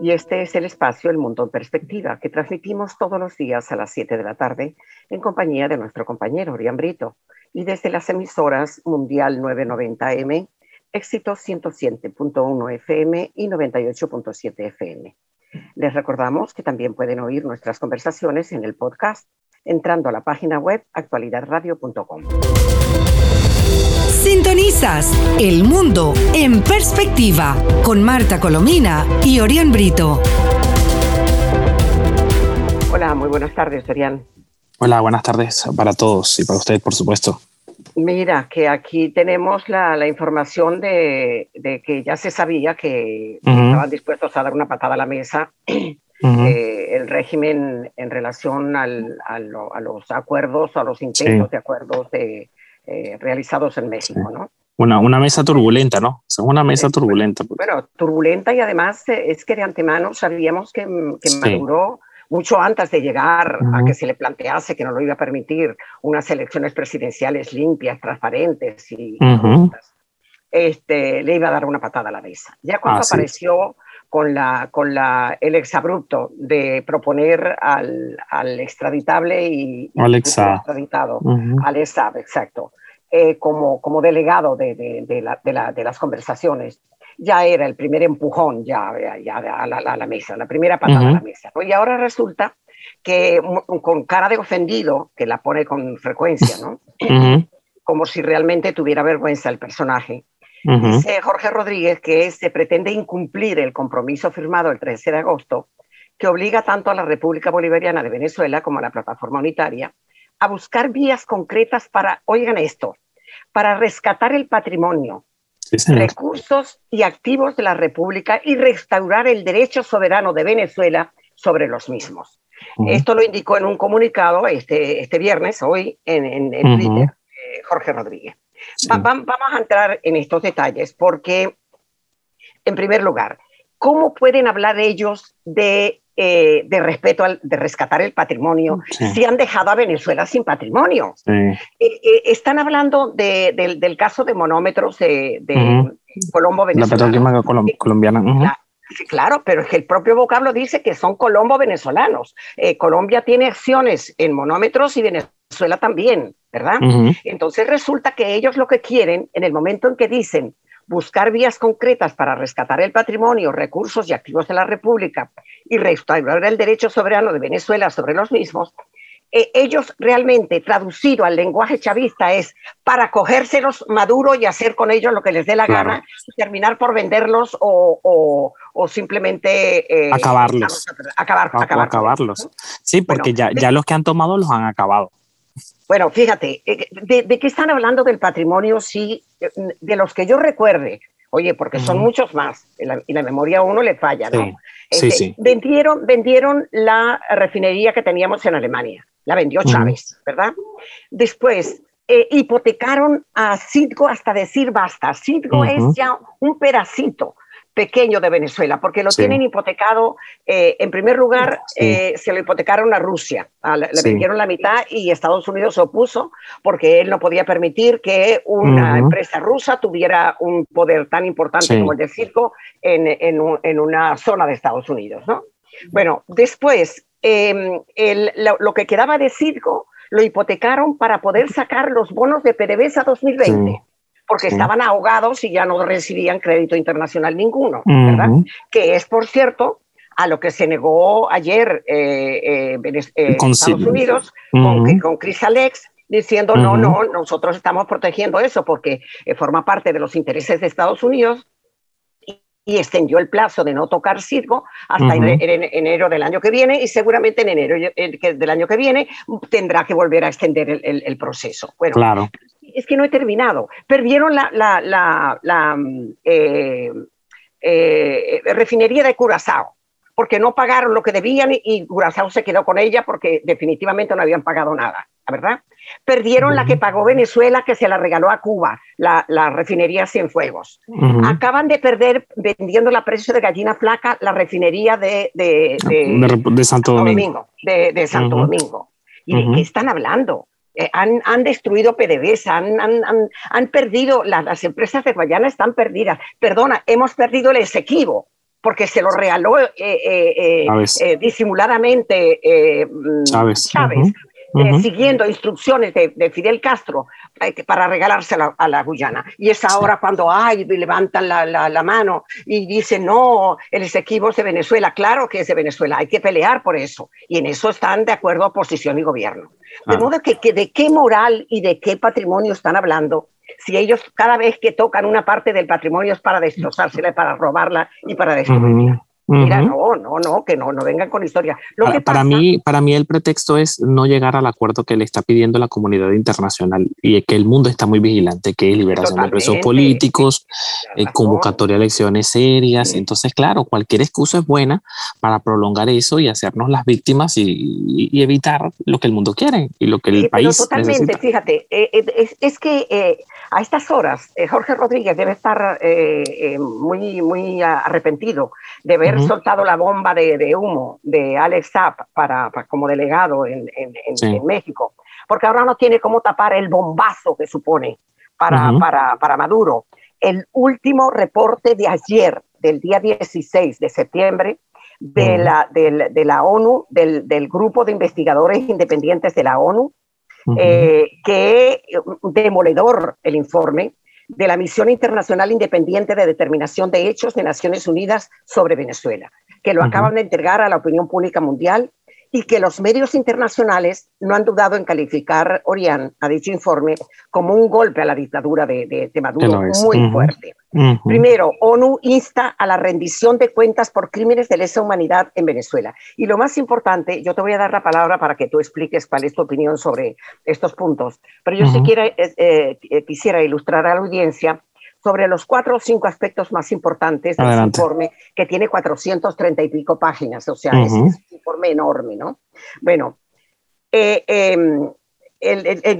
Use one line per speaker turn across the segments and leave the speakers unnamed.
y este es el espacio El Mundo en Perspectiva que transmitimos todos los días a las 7 de la tarde en compañía de nuestro compañero Orián Brito y desde las emisoras Mundial 990M, Éxito 107.1 FM y 98.7 FM. Les recordamos que también pueden oír nuestras conversaciones en el podcast entrando a la página web actualidadradio.com.
Sintonizas El Mundo en Perspectiva con Marta Colomina y Orián Brito.
Hola, muy buenas tardes, Orián.
Hola, buenas tardes para todos y para usted, por supuesto.
Mira, que aquí tenemos la, información de, que ya se sabía que estaban dispuestos a dar una patada a la mesa eh, el régimen en relación a, los acuerdos, a los intentos de acuerdos de, eh, realizados en México, ¿no?
Una, una mesa turbulenta, ¿no? Es una mesa turbulenta.
Pues. Bueno, turbulenta y además eh, es que de antemano sabíamos que, que Maduro mucho antes de llegar a que se le plantease que no lo iba a permitir unas elecciones presidenciales limpias, transparentes y este, le iba a dar una patada a la mesa. Ya cuando ah, apareció con, la, con la, el exabrupto de proponer al, al extraditable y, extraditado, al ESAB, exacto, eh, como, como delegado de, de, la, la, de las conversaciones, ya era el primer empujón ya, ya, a, la, mesa, la primera patada a la mesa. Y ahora resulta que con cara de ofendido, que la pone con frecuencia, ¿no? Como si realmente tuviera vergüenza el personaje. Dice Jorge Rodríguez que se pretende incumplir el compromiso firmado el 13 de agosto, que obliga tanto a la República Bolivariana de Venezuela como a la Plataforma Unitaria a buscar vías concretas para, oigan esto, para rescatar el patrimonio, recursos y activos de la República y restaurar el derecho soberano de Venezuela sobre los mismos. Esto lo indicó en un comunicado este, este viernes, hoy, en, Twitter, eh, Jorge Rodríguez. Vamos a entrar en estos detalles porque, en primer lugar, ¿cómo pueden hablar ellos de eh, de respeto, al, de rescatar el patrimonio, si han dejado a Venezuela sin patrimonio. Eh, eh, están hablando del, caso de monómetros de, Colombo venezolano.
La colombiana.
Sí, claro, pero es que el propio vocablo dice que son colombo venezolanos. Colombia tiene acciones en monómetros y Venezuela también, ¿verdad? Entonces resulta que ellos lo que quieren, en el momento en que dicen buscar vías concretas para rescatar el patrimonio, recursos y activos de la República y restaurar el derecho soberano de Venezuela sobre los mismos, eh, ellos realmente traducido al lenguaje chavista es para cogérselos Maduro y hacer con ellos lo que les dé la gana terminar por venderlos o, simplemente
eh, acabarlos.
Acabar,
acabarlos. Sí, porque ya, ya los que han tomado los han acabado.
Bueno, fíjate, eh, ¿de, qué están hablando del patrimonio? Sí, de los que yo recuerde, oye, porque son muchos más, y la, memoria a uno le falla, ¿no? Sí, este, sí, Vendieron, vendieron la refinería que teníamos en Alemania, la vendió Chávez, ¿verdad? Después, eh, hipotecaron a Citgo hasta decir basta. Citgo es ya un pedacito pequeño de Venezuela, porque lo tienen hipotecado, eh, en primer lugar, eh, se lo hipotecaron a Rusia, le vendieron la mitad y Estados Unidos se opuso porque él no podía permitir que una empresa rusa tuviera un poder tan importante como el de Circo en, en, una zona de Estados Unidos. ¿no? Bueno, después, em, lo, que quedaba de Circo lo hipotecaron para poder sacar los bonos de PDVSA 2020 porque estaban ahogados y ya no recibían crédito internacional ninguno, ¿verdad? Que es, por cierto, a lo que se negó ayer eh, eh, eh Estados Unidos con, con, Chris Alex, diciendo, no, no, nosotros estamos protegiendo eso porque eh, forma parte de los intereses de Estados Unidos y extendió el plazo de no tocar Circo hasta enero del año que viene y seguramente en enero del año que viene tendrá que volver a extender el, el proceso. Bueno, claro es que no he terminado. Perdieron la, la, la, mm, eh, eh, refinería de Curazao. porque no pagaron lo que debían y, Curazao se quedó con ella porque definitivamente no habían pagado nada, ¿verdad? Perdieron la que pagó Venezuela, que se la regaló a Cuba, la, la refinería Cienfuegos. Acaban de perder, vendiendo la precio de gallina flaca, la refinería de, de,
de, Santo Domingo.
de, Santo Domingo. ¿Y de qué están hablando? Eh, han, han, destruido PDVSA, han, han, han perdido, las empresas de Guayana están perdidas. Perdona, hemos perdido el Esequibo, porque se lo regaló eh, eh, eh disimuladamente Chávez. Chávez. Eh, siguiendo instrucciones de, Fidel Castro eh, para regalársela a la Guyana. Y es ahora cuando hay, levantan la, la, mano y dicen, no, el Esequibo es de Venezuela. Claro que es de Venezuela, hay que pelear por eso. Y en eso están de acuerdo oposición y gobierno. De modo que, que, de qué moral y de qué patrimonio están hablando si ellos cada vez que tocan una parte del patrimonio es para destrozársela, para robarla y para destruirla. Mira, no, no, no, que no, no vengan con historia.
Lo para, que para, mí, para mí el pretexto es no llegar al acuerdo que le está pidiendo la comunidad internacional y que el mundo está muy vigilante, que es liberación de presos políticos, eh, convocatoria a elecciones serias. Entonces, claro, cualquier excusa es buena para prolongar eso y hacernos las víctimas y, evitar lo que el mundo quiere y lo que el país
totalmente, fíjate, eh, eh, es, es, que a estas horas Jorge Rodríguez debe estar muy, muy arrepentido de ver soltado la bomba de, humo de Alex Zapp para, como delegado en, México, porque ahora no tiene cómo tapar el bombazo que supone para, para, para Maduro. El último reporte de ayer, del día 16 de septiembre, de, la, de, la ONU, del, del, grupo de investigadores independientes de la ONU, eh, que demoledor el informe, de la Misión Internacional Independiente de Determinación de Hechos de Naciones Unidas sobre Venezuela, que lo acaban de entregar a la opinión pública mundial y que los medios internacionales no han dudado en calificar, Orián, a dicho informe, como un golpe a la dictadura de, Maduro. Muy fuerte. Primero, ONU insta a la rendición de cuentas por crímenes de lesa humanidad en Venezuela. Y lo más importante, yo te voy a dar la palabra para que tú expliques cuál es tu opinión sobre estos puntos, pero yo sí quiera, eh, eh, quisiera ilustrar a la audiencia sobre los cuatro o cinco aspectos más importantes del informe, que tiene 430 y pico páginas, o sea, es, un informe enorme, ¿no? Bueno, eh, em,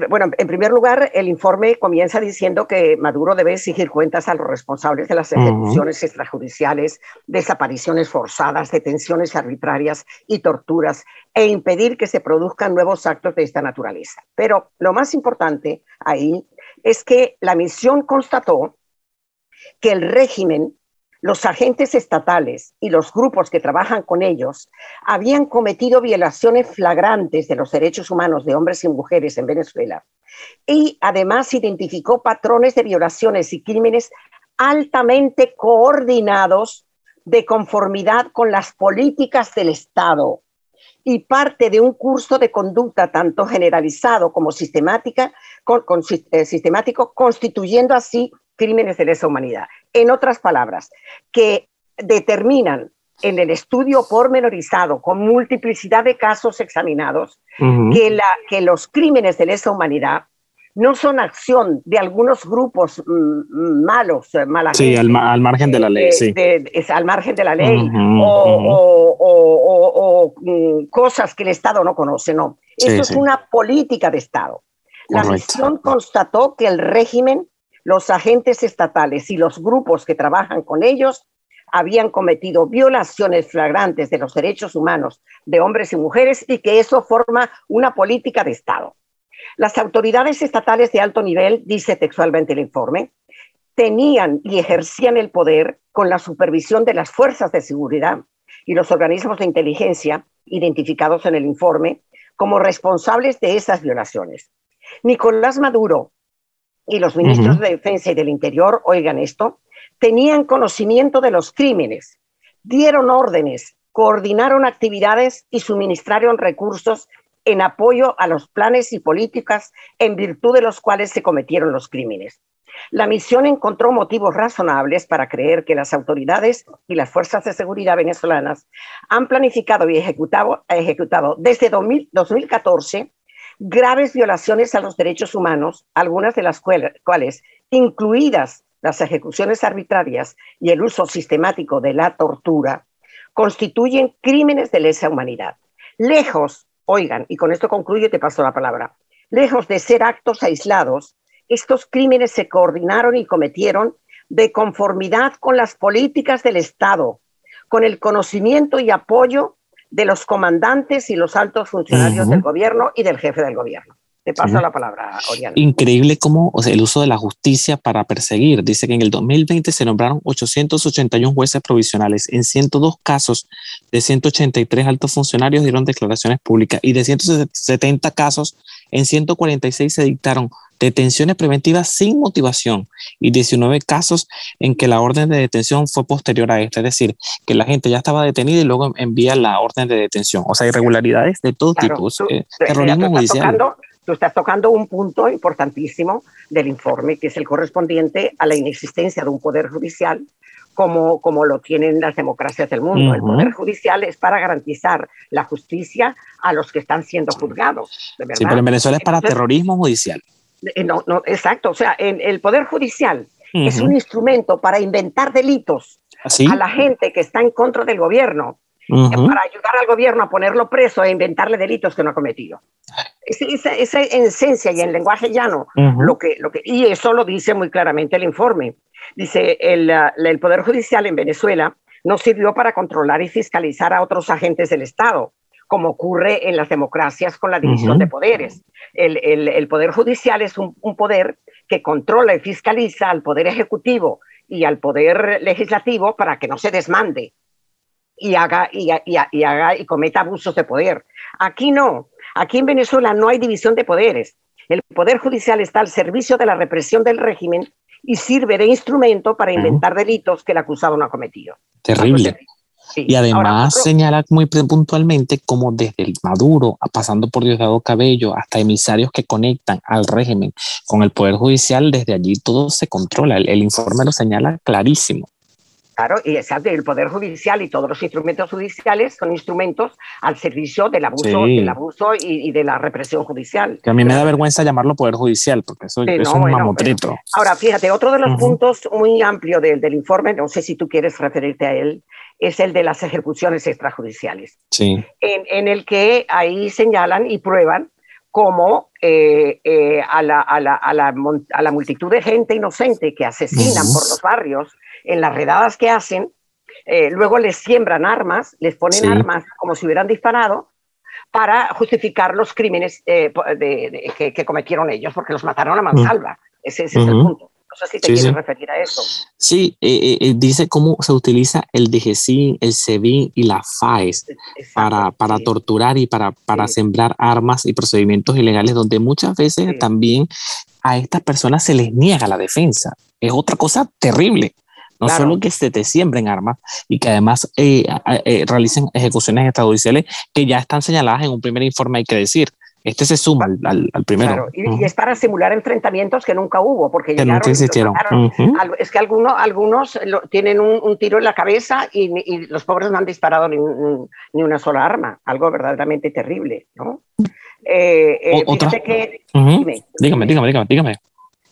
bueno, en primer lugar, el informe comienza diciendo que Maduro debe exigir cuentas a los responsables de las ejecuciones extrajudiciales, desapariciones forzadas, detenciones arbitrarias y torturas, e impedir que se produzcan nuevos actos de esta naturaleza. Pero lo más importante ahí es que la misión constató que el régimen, los agentes estatales y los grupos que trabajan con ellos habían cometido violaciones flagrantes de los derechos humanos de hombres y mujeres en Venezuela y además identificó patrones de violaciones y crímenes altamente coordinados de conformidad con las políticas del Estado y parte de un curso de conducta tanto generalizado como eh, sistemático, constituyendo así crímenes de lesa humanidad. En otras palabras, que determinan en el estudio pormenorizado con multiplicidad de casos examinados que, la, que los crímenes de lesa humanidad no son acción de algunos grupos mm, malos, eh, malas.
Sí, al, margen de la ley, sí.
es al margen de la ley, o, mm, cosas que el Estado no conoce, no. Eso es una política de Estado. La misión constató que el régimen los agentes estatales y los grupos que trabajan con ellos habían cometido violaciones flagrantes de los derechos humanos de hombres y mujeres y que eso forma una política de Estado. Las autoridades estatales de alto nivel, dice textualmente el informe, tenían y ejercían el poder con la supervisión de las fuerzas de seguridad y los organismos de inteligencia identificados en el informe como responsables de esas violaciones. Nicolás Maduro y los ministros de Defensa y del Interior, oigan esto, tenían conocimiento de los crímenes, dieron órdenes, coordinaron actividades y suministraron recursos en apoyo a los planes y políticas en virtud de los cuales se cometieron los crímenes. La misión encontró motivos razonables para creer que las autoridades y las fuerzas de seguridad venezolanas han planificado y ejecutado, ejecutado desde 2014 graves violaciones a los derechos humanos, algunas de las cuales, incluidas las ejecuciones arbitrarias y el uso sistemático de la tortura, constituyen crímenes de lesa humanidad. Lejos, oigan, y con esto concluyo y te paso la palabra, lejos de ser actos aislados, estos crímenes se coordinaron y cometieron de conformidad con las políticas del Estado, con el conocimiento y apoyo de los comandantes y los altos funcionarios del gobierno y del jefe del gobierno. Te paso la palabra, Oriana.
Increíble cómo el uso de la justicia para perseguir. Dice que en el 2020 se nombraron 881 jueces provisionales. En 102 casos de 183 altos funcionarios dieron declaraciones públicas y de 170 casos, en 146 se dictaron detenciones preventivas sin motivación y 19 casos en que la orden de detención fue posterior a esta, es decir, que la gente ya estaba detenida y luego envía la orden de detención. O sea, irregularidades de todo tipo. Eh, terrorismo judicial
tú estás tocando un punto importantísimo del informe, que es el correspondiente a la inexistencia de un poder judicial como, como lo tienen las democracias del mundo. El poder judicial es para garantizar la justicia a los que están siendo juzgados.
¿de verdad? Sí, pero en Venezuela es para terrorismo judicial.
Eh, no, no, exacto. O sea, en el poder judicial es un instrumento para inventar delitos ¿Ah, a la gente que está en contra del gobierno para ayudar al gobierno a ponerlo preso e inventarle delitos que no ha cometido. Esa, esa esencia y en lenguaje llano, lo que, lo que, y eso lo dice muy claramente el informe. Dice, el, el Poder Judicial en Venezuela no sirvió para controlar y fiscalizar a otros agentes del Estado, como ocurre en las democracias con la división de poderes. El, el, el, Poder Judicial es un, un poder que controla y fiscaliza al Poder Ejecutivo y al Poder Legislativo para que no se desmande y haga y, y, haga y cometa abusos de poder. Aquí no. Aquí en Venezuela no hay división de poderes. El poder judicial está al servicio de la represión del régimen y sirve de instrumento para inventar delitos que el acusado no ha cometido.
Terrible. Y además señala muy puntualmente cómo desde el Maduro, pasando por Diosdado Cabello, hasta emisarios que conectan al régimen con el Poder Judicial, desde allí todo se controla. el informe lo señala clarísimo.
Claro, y exacto, el Poder Judicial y todos los instrumentos judiciales son instrumentos al servicio del abuso, del abuso y, de la represión judicial.
Que a mí me da vergüenza llamarlo Poder Judicial, porque eso, es un mamotreto.
ahora, fíjate, otro de los puntos muy amplios del, informe, no sé si tú quieres referirte a él, es el de las ejecuciones extrajudiciales.
Sí.
En, el que ahí señalan y prueban cómo eh, eh, a, la, a, la, a, la, a, la, multitud de gente inocente que asesinan por los barrios, en las redadas que hacen, eh, luego les siembran armas, les ponen armas como si hubieran disparado para justificar los crímenes eh, que, cometieron ellos, porque los mataron a mansalva. Ese, es el punto. No sé si te quieres referir a eso.
Sí, eh, dice cómo se utiliza el DGCIN, el SEBIN y la FAES para, para torturar y para, para sembrar armas y procedimientos ilegales, donde muchas veces también a estas personas se les niega la defensa. Es otra cosa terrible. No solo que se te siembren armas y que además eh, eh, realicen ejecuciones extrajudiciales que ya están señaladas en un primer informe, hay que decir. Este se suma al, primero.
y, es para simular enfrentamientos que nunca hubo, porque
llegaron,
Es que algunos, algunos tienen un, tiro en la cabeza y, los pobres no han disparado ni, ni, una sola arma. Algo verdaderamente terrible, ¿no?
Eh, que, dígame, dígame, dígame, dígame.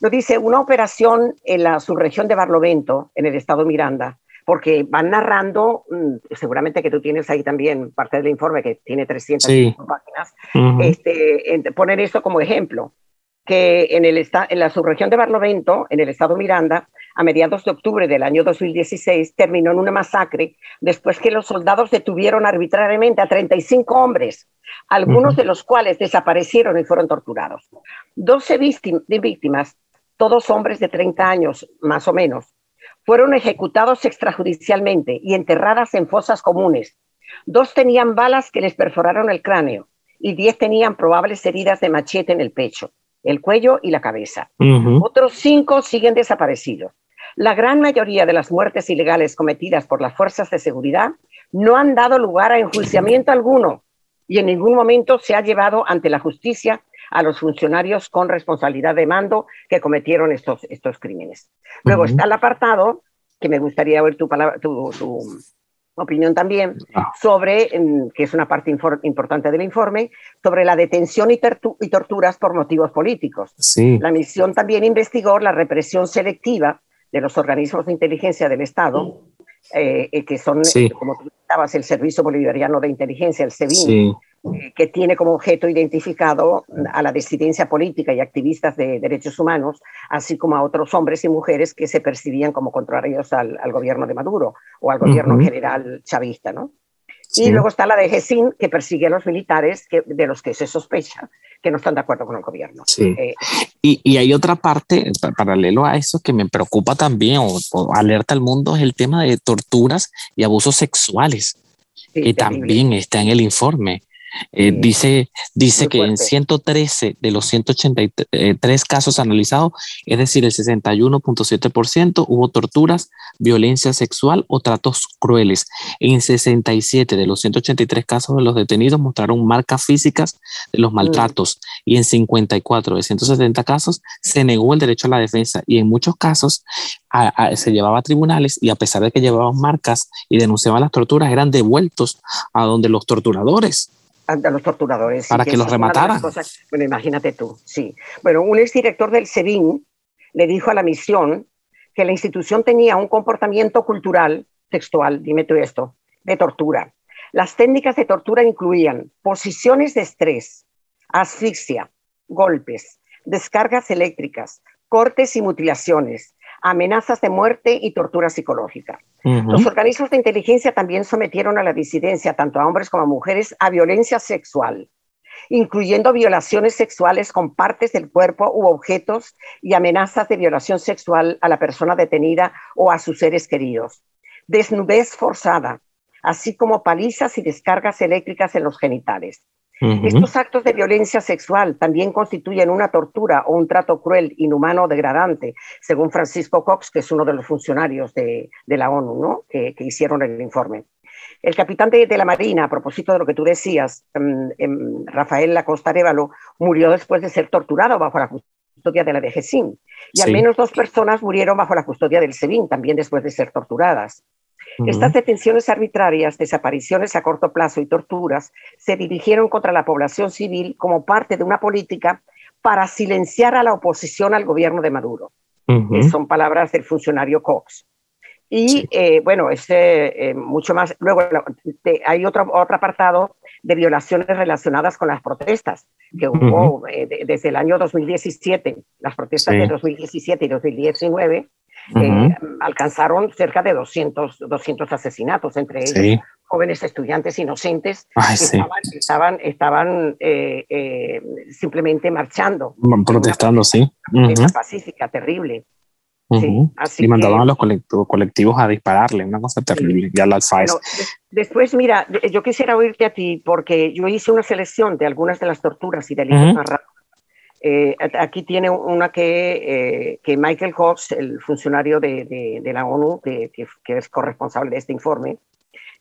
Lo dice una operación en la subregión de Barlovento, en el estado Miranda, porque van narrando, mm, seguramente que tú tienes ahí también parte del informe que tiene 300 páginas, este, poner esto como ejemplo, que en, el en la subregión de Barlovento, en el estado Miranda, a mediados de octubre del año 2016, terminó en una masacre después que los soldados detuvieron arbitrariamente a 35 hombres, algunos de los cuales desaparecieron y fueron torturados. 12 víctimas todos hombres de 30 años, más o menos, fueron ejecutados extrajudicialmente y enterradas en fosas comunes. Dos tenían balas que les perforaron el cráneo y diez tenían probables heridas de machete en el pecho, el cuello y la cabeza. Otros cinco siguen desaparecidos. La gran mayoría de las muertes ilegales cometidas por las fuerzas de seguridad no han dado lugar a enjuiciamiento alguno y en ningún momento se ha llevado ante la justicia a los funcionarios con responsabilidad de mando que cometieron estos, estos crímenes. Luego está el apartado, que me gustaría oír tu, palabra, tu, opinión también, ah. sobre, que es una parte importante del informe, sobre la detención y, y torturas por motivos políticos.
Sí.
La misión también investigó la represión selectiva de los organismos de inteligencia del Estado eh, que son, como tú el Servicio Bolivariano de Inteligencia, el SEBIN, que tiene como objeto identificado a la disidencia política y activistas de derechos humanos, así como a otros hombres y mujeres que se percibían como contrarios al, gobierno de Maduro o al gobierno general chavista, ¿no? Y luego está la de GESIN, que persigue a los militares que, de los que se sospecha que no están de acuerdo con el gobierno.
Sí. Eh, y, y, hay otra parte, paralelo a eso, que me preocupa también o, alerta al mundo, es el tema de torturas y abusos sexuales, que también está en el informe. Eh, dice dice que en 113 de los 183 casos analizados, es decir, el 61.7% hubo torturas, violencia sexual o tratos crueles. En 67 de los 183 casos de los detenidos mostraron marcas físicas de los mm. maltratos y en 54 de 170 casos se negó el derecho a la defensa y en muchos casos se llevaba a tribunales y a pesar de que llevaban marcas y denunciaban las torturas, eran devueltos a donde los torturadores
a los torturadores.
Para que, los remataran.
Bueno, imagínate tú, sí. Bueno, un exdirector del SEBIN le dijo a la misión que la institución tenía un comportamiento cultural, textual, dime tú esto, de tortura. Las técnicas de tortura incluían posiciones de estrés, asfixia, golpes, descargas eléctricas, cortes y mutilaciones, amenazas de muerte y tortura psicológica. Los organismos de inteligencia también sometieron a la disidencia, tanto a hombres como a mujeres, a violencia sexual, incluyendo violaciones sexuales con partes del cuerpo u objetos y amenazas de violación sexual a la persona detenida o a sus seres queridos, desnudez forzada, así como palizas y descargas eléctricas en los genitales. Estos actos de violencia sexual también constituyen una tortura o un trato cruel, inhumano o degradante, según Francisco Cox, que es uno de los funcionarios de, la ONU ¿no? que, hicieron el informe. El capitán de, la Marina, a propósito de lo que tú decías, em, em, Rafael Lacosta Arevalo, murió después de ser torturado bajo la custodia de la DGCIN. Y al menos dos personas murieron bajo la custodia del SEBIN, también después de ser torturadas. Estas detenciones arbitrarias, desapariciones a corto plazo y torturas se dirigieron contra la población civil como parte de una política para silenciar a la oposición al gobierno de Maduro. son palabras del funcionario Cox. Y eh, bueno, es eh, mucho más. Luego hay otro, otro apartado de violaciones relacionadas con las protestas que hubo eh, desde el año 2017, las protestas de 2017 y 2019 eh, alcanzaron cerca de 200, 200 asesinatos, entre ellos jóvenes estudiantes inocentes que estaban, estaban, eh, eh, simplemente marchando.
Protestando, sí.
Una pacífica, terrible.
y mandaban a los colectivos, a dispararle, una cosa terrible, ya las
después, mira, yo quisiera oírte a ti porque yo hice una selección de algunas de las torturas y delitos más raros eh, aquí tiene una que, eh, que Michael Hawks, el funcionario de, de, la ONU, que, que, es corresponsable de este informe,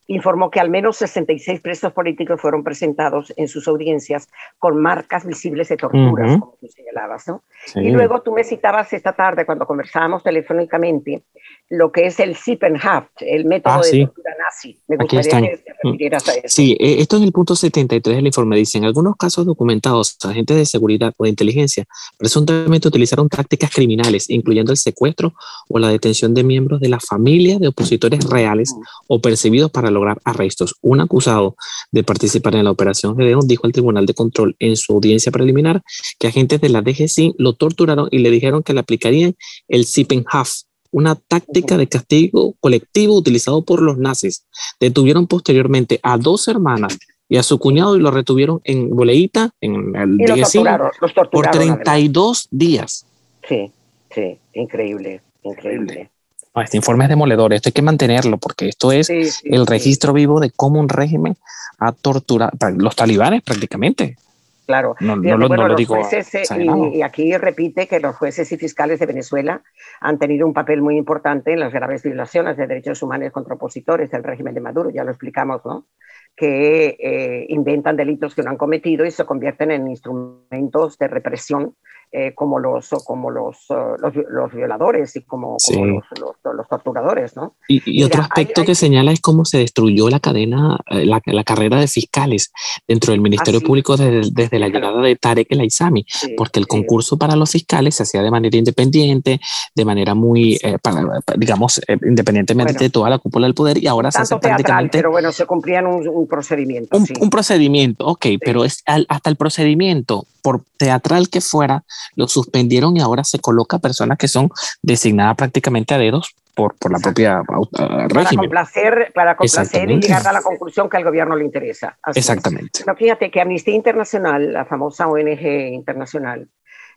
informó que al menos 66 presos políticos fueron presentados en sus audiencias con marcas visibles de torturas, como tú señalabas. ¿no? Y luego tú me citabas esta tarde, cuando conversábamos telefónicamente, lo que es el Sippenhaft, el método ah, de tortura nazi. Me gustaría que te refirieras a eso.
Sí, eh, esto en el punto 73 del informe dice, en algunos casos documentados, agentes de seguridad o de inteligencia presuntamente utilizaron tácticas criminales, incluyendo el secuestro o la detención de miembros de la familia de opositores reales o percibidos para lograr arrestos. Un acusado de participar en la operación Gedeon dijo al Tribunal de Control en su audiencia preliminar que agentes de la DGC lo torturaron y le dijeron que le aplicarían el Sippenhaft una táctica de castigo colectivo utilizado por los nazis. Detuvieron posteriormente a dos hermanas y a su cuñado y lo retuvieron en Boleíta, en el y los torturaron, por 32 días.
Sí, sí, increíble, increíble.
Este informe es demoledor, esto hay que mantenerlo porque esto es el registro vivo de cómo un régimen ha torturado, los talibanes prácticamente,
Claro. No, lo, digo jueces, eh, y, aquí repite que los jueces y fiscales de Venezuela han tenido un papel muy importante en las graves violaciones de derechos humanos contra opositores del régimen de Maduro, ya lo explicamos, ¿no? Que eh, inventan delitos que no han cometido y se convierten en instrumentos de represión eh, como los como los, uh, los, violadores y como, los, torturadores, ¿no?
Y, otro aspecto que señala es cómo se destruyó la cadena, eh, la, la carrera de fiscales dentro del Ministerio Público desde, desde, la llegada de Tarek El Aizami, porque el concurso para los fiscales se hacía de manera independiente, de manera muy, eh, digamos, independientemente de toda la cúpula del poder, y ahora se hace prácticamente...
Pero bueno, se cumplían un, procedimiento.
Un, un, procedimiento, ok, pero es hasta el procedimiento, por teatral que fuera, lo suspendieron y ahora se coloca personas que son designadas prácticamente a dedos por, por la propia uh,
para Complacer, para complacer y llegar a la conclusión que al gobierno le interesa.
Exactamente.
fíjate que Amnistía Internacional, la famosa ONG internacional,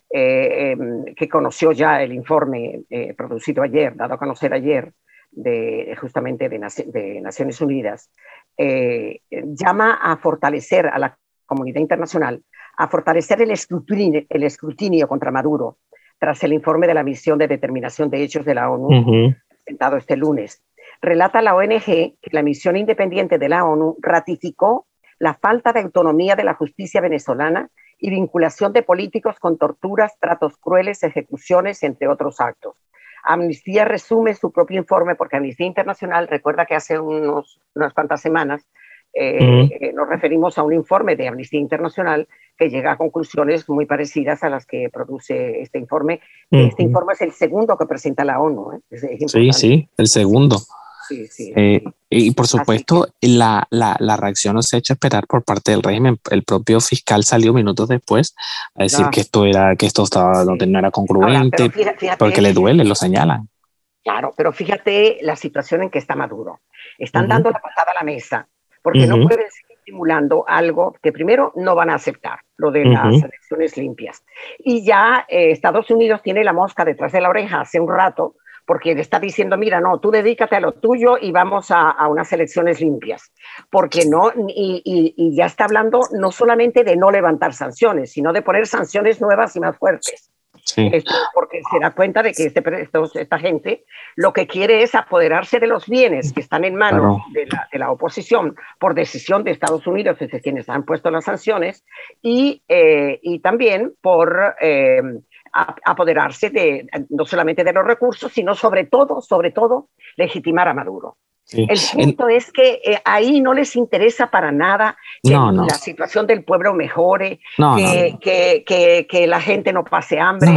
eh, em, que conoció ya el informe eh, producido ayer, dado a conocer ayer, de, justamente de, de Naciones Unidas, eh, llama a fortalecer a la comunidad internacional a fortalecer el escrutinio, el escrutinio contra Maduro tras el informe de la misión de determinación de hechos de la ONU presentado este lunes. Relata la ONG que la misión independiente de la ONU ratificó la falta de autonomía de la justicia venezolana y vinculación de políticos con torturas, tratos crueles, ejecuciones, entre otros actos. Amnistía resume su propio informe porque Amnistía Internacional recuerda que hace unos, unas cuantas semanas eh, eh, nos referimos a un informe de Amnistía Internacional que llega a conclusiones muy parecidas a las que produce este informe. Este informe es el segundo que presenta la ONU. ¿eh?
sí, sí, el segundo. y por supuesto, la, la, la, reacción no se ha hecho esperar por parte del régimen. El propio fiscal salió minutos después a decir que esto era, que esto estaba, no, era congruente, porque le duele, lo señalan.
Claro, pero fíjate la situación en que está Maduro. Están dando la patada a la mesa porque no pueden seguir estimulando algo que primero no van a aceptar, lo de las elecciones limpias. Y ya eh, Estados Unidos tiene la mosca detrás de la oreja hace un rato, porque le está diciendo, mira, no, tú dedícate a lo tuyo y vamos a, unas elecciones limpias. Porque no, y, y, ya está hablando no solamente de no levantar sanciones, sino de poner sanciones nuevas y más fuertes porque se da cuenta de que este, esta gente lo que quiere es apoderarse de los bienes que están en manos de, la, oposición por decisión de Estados Unidos, desde quienes han puesto las sanciones, y, eh, y también por eh, apoderarse de, no solamente de los recursos, sino sobre todo, sobre todo, legitimar a Maduro. El punto es que eh, ahí no les interesa para nada que la situación del pueblo mejore, que, que, que, la gente no pase hambre,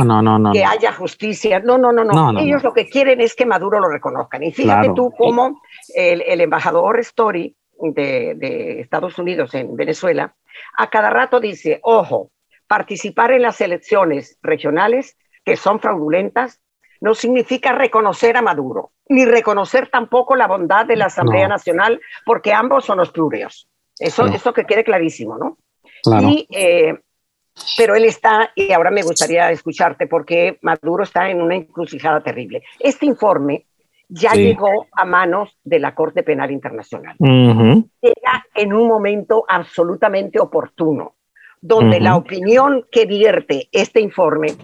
que haya justicia. No, no, no, no. Ellos lo que quieren es que Maduro lo reconozcan. Y fíjate tú cómo el, el embajador Story de, de Estados Unidos en Venezuela a cada rato dice, ojo, participar en las elecciones regionales que son fraudulentas no significa reconocer a Maduro, ni reconocer tampoco la bondad de la Asamblea Nacional, porque ambos son los plurios. Eso, eso que quede clarísimo, ¿no? Eh, pero él está, y ahora me gustaría escucharte, porque Maduro está en una encrucijada terrible. Este informe ya llegó a manos de la Corte Penal Internacional. Llega en un momento absolutamente oportuno, donde la opinión que vierte este informe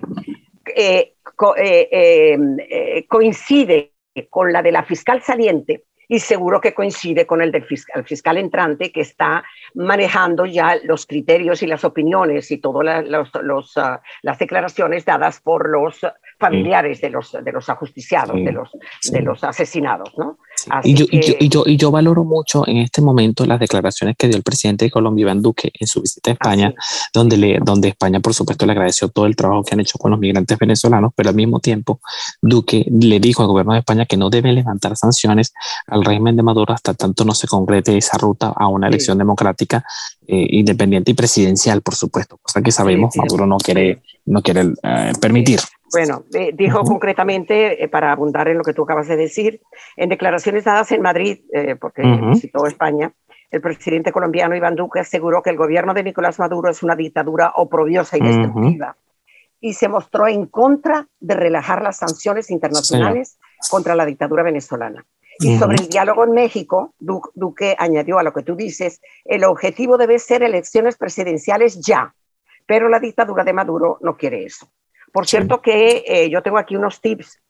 eh, eh, em, eh, coincide con la de la fiscal saliente y seguro que coincide con el del fiscal, fiscal entrante que está manejando ya los criterios y las opiniones y todas ah, las declaraciones dadas por los familiares de los, de los ajusticiados, de, los, de los asesinados. ¿no?
Y yo, y, yo, y, yo, valoro mucho en este momento las declaraciones que dio el presidente de Colombia, Iván Duque, en su visita a España, donde, le, donde España, por supuesto, le agradeció todo el trabajo que han hecho con los migrantes venezolanos, pero al mismo tiempo, Duque le dijo al gobierno de España que no debe levantar sanciones al régimen de Maduro hasta tanto no se concrete esa ruta a una elección democrática eh, independiente y presidencial, por supuesto, cosa que sabemos Maduro no quiere, no quiere eh, permitir.
Bueno, dijo concretamente, eh, para abundar en lo que tú acabas de decir, en declaraciones dadas en Madrid, eh, porque visitó España, el presidente colombiano Iván Duque aseguró que el gobierno de Nicolás Maduro es una dictadura oprobiosa y destructiva y se mostró en contra de relajar las sanciones internacionales contra la dictadura venezolana. Y sobre el diálogo en México, Duque añadió a lo que tú dices, el objetivo debe ser elecciones presidenciales ya, pero la dictadura de Maduro no quiere eso. Por cierto que eh, yo tengo aquí unos tips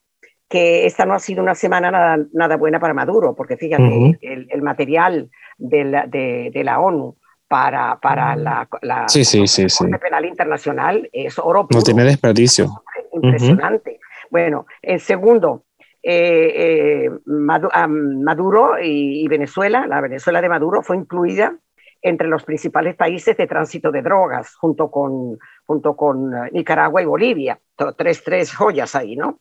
que esta no ha sido una semana nada, nada buena para Maduro, porque fíjate, el, material de la, de, la ONU para, para la, la,
sí, sí, sí,
Penal Internacional es oro
No tiene desperdicio.
Impresionante. Bueno, en segundo, eh, eh, Maduro y, Venezuela, la Venezuela de Maduro fue incluida entre los principales países de tránsito de drogas, junto con, junto con eh, Nicaragua y Bolivia. Tres, tres joyas ahí, ¿no?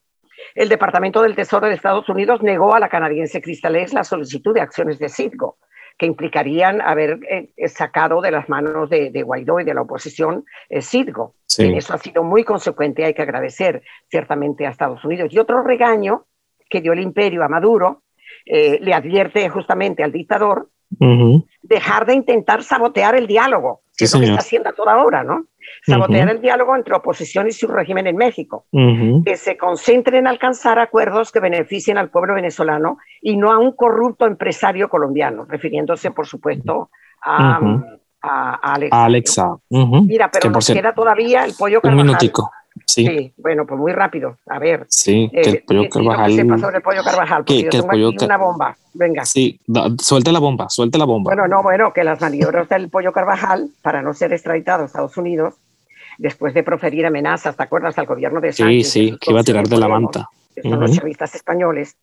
El Departamento del Tesoro de Estados Unidos negó a la canadiense Crystal la solicitud de acciones de Citgo, que implicarían haber sacado de las manos de, Guaidó y de la oposición eh, Citgo. Eso ha sido muy consecuente, hay que agradecer ciertamente a Estados Unidos. Y otro regaño que dio el imperio a Maduro, eh, le advierte justamente al dictador dejar de intentar sabotear el diálogo, que es lo que está haciendo a toda hora, ¿no? Sabotear el diálogo entre oposición y su régimen en México, que se concentre en alcanzar acuerdos que beneficien al pueblo venezolano y no a un corrupto empresario colombiano, refiriéndose, por supuesto, a,
Alexa.
Mira, pero nos queda todavía el pollo
Carvajal. Un minutico. Sí.
bueno, pues muy rápido. A ver.
Sí, que el pollo Carvajal.
Que sepa sobre el pollo Carvajal, que, el pollo una bomba. Venga.
Sí, suelta la bomba, suelta la bomba.
Bueno, no, bueno, que las maniobras del pollo Carvajal, para no ser extraditado a Estados Unidos, después de proferir amenazas, ¿te acuerdas? Al gobierno de
Sánchez. Sí, sí, que iba a tirar de la manta.
Que son los chavistas españoles.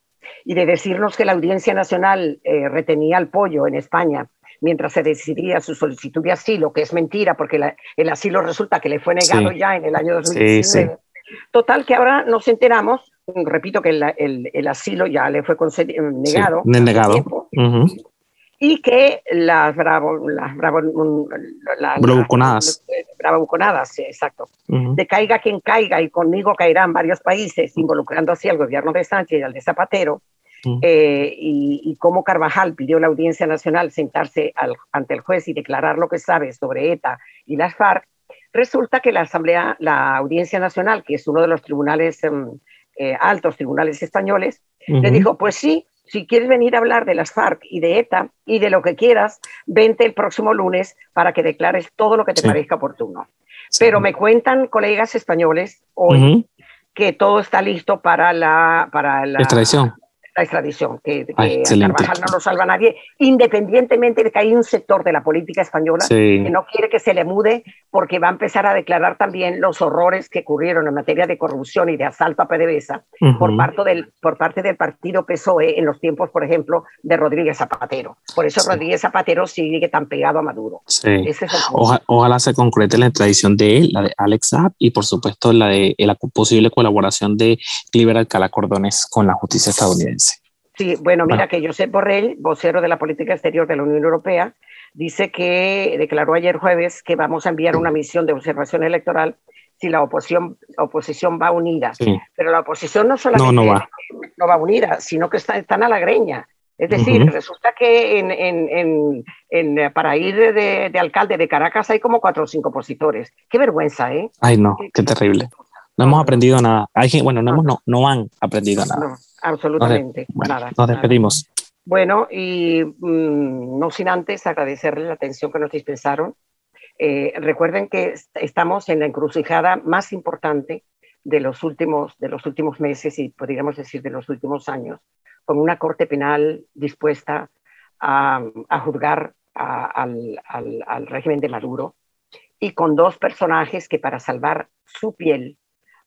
Y de decirnos que la Audiencia Nacional eh, retenía el pollo en España mientras se decidía su solicitud de asilo, que es mentira porque el asilo resulta que le fue negado ya en el año 2019. Total, que ahora nos enteramos, repito que el, asilo ya le fue negado.
negado.
Y que las, bravo, las bravo,
bravuconadas,
bravuconadas, exacto, de caiga quien caiga y conmigo caerán varios países, involucrando así al gobierno de Sánchez y al de Zapatero, eh, y, cómo Carvajal pidió a la Audiencia Nacional sentarse ante el juez y declarar lo que sabe sobre ETA y las FARC, resulta que la Asamblea, la Audiencia Nacional, que es uno de los tribunales em, eh, altos, tribunales españoles, le dijo, pues sí, si quieres venir a hablar de las FARC y de ETA y de lo que quieras, vente el próximo lunes para que declares todo lo que te parezca oportuno. Pero me cuentan colegas españoles hoy que todo está listo para la, para la
extradición
la extradición, que, que Carvajal no lo salva a nadie, independientemente de que hay un sector de la política española que no quiere que se le mude porque va a empezar a declarar también los horrores que ocurrieron en materia de corrupción y de asalto a PDVSA por, parte del, por parte del partido PSOE en los tiempos, por ejemplo, de Rodríguez Zapatero. Por eso Rodríguez Zapatero sigue tan pegado a Maduro.
ojalá se concrete la extradición de él, la de Alex Saab y por supuesto la de la posible colaboración de Cliver Alcalá Cordones con la justicia estadounidense.
Sí, bueno, mira que Josep Borrell, vocero de la política exterior de la Unión Europea, dice que declaró ayer jueves que vamos a enviar una misión de observación electoral si la oposición, oposición va unida. Pero la oposición no solamente
no, va.
no va unida, sino que está, están a la greña. Es decir, resulta que en, en, en, para ir de, de, alcalde de Caracas hay como cuatro o cinco opositores. Qué vergüenza, ¿eh?
Ay, no, qué, terrible. No hemos aprendido nada. Hay, bueno, no, hemos, no, no han aprendido nada
absolutamente nada.
Nos despedimos.
Bueno, y mm, no sin antes agradecerles la atención que nos dispensaron. Eh, recuerden que estamos en la encrucijada más importante de los últimos, de los últimos meses y podríamos decir de los últimos años, con una corte penal dispuesta a, juzgar al, al régimen de Maduro y con dos personajes que para salvar su piel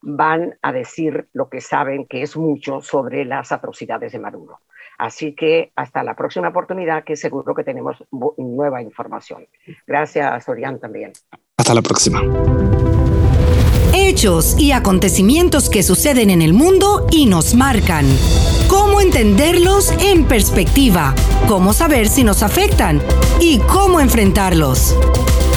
van a decir lo que saben, que es mucho, sobre las atrocidades de Maduro. Así que hasta la próxima oportunidad, que seguro que tenemos nueva información. Gracias, Orián, también.
Hasta la próxima.
Hechos y acontecimientos que suceden en el mundo y nos marcan. ¿Cómo entenderlos en perspectiva? ¿Cómo saber si nos afectan? ¿Y cómo enfrentarlos?